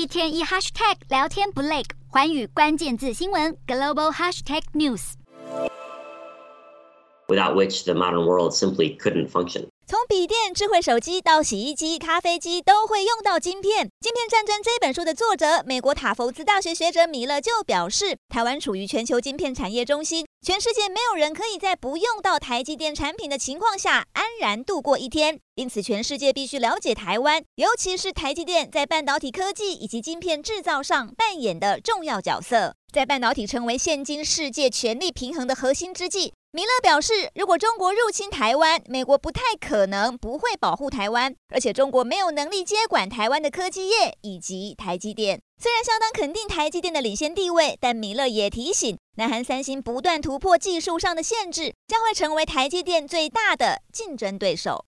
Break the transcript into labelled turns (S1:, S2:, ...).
S1: 一天一 hashtag 聊天不累，环宇关键字新闻 global hashtag news。
S2: Without which the modern world simply couldn't function.
S3: 从笔电、智慧手机到洗衣机、咖啡机，都会用到晶片。《晶片战争》这本书的作者，美国塔佛兹大学学者米勒就表示，台湾处于全球晶片产业中心，全世界没有人可以在不用到台积电产品的情况下安然度过一天。因此，全世界必须了解台湾，尤其是台积电在半导体科技以及晶片制造上扮演的重要角色。在半导体成为现今世界权力平衡的核心之际，米勒表示，如果中国入侵台湾，美国不太可能不会保护台湾，而且中国没有能力接管台湾的科技业以及台积电。虽然相当肯定台积电的领先地位，但米勒也提醒，南韩三星不断突破技术上的限制，将会成为台积电最大的竞争对手。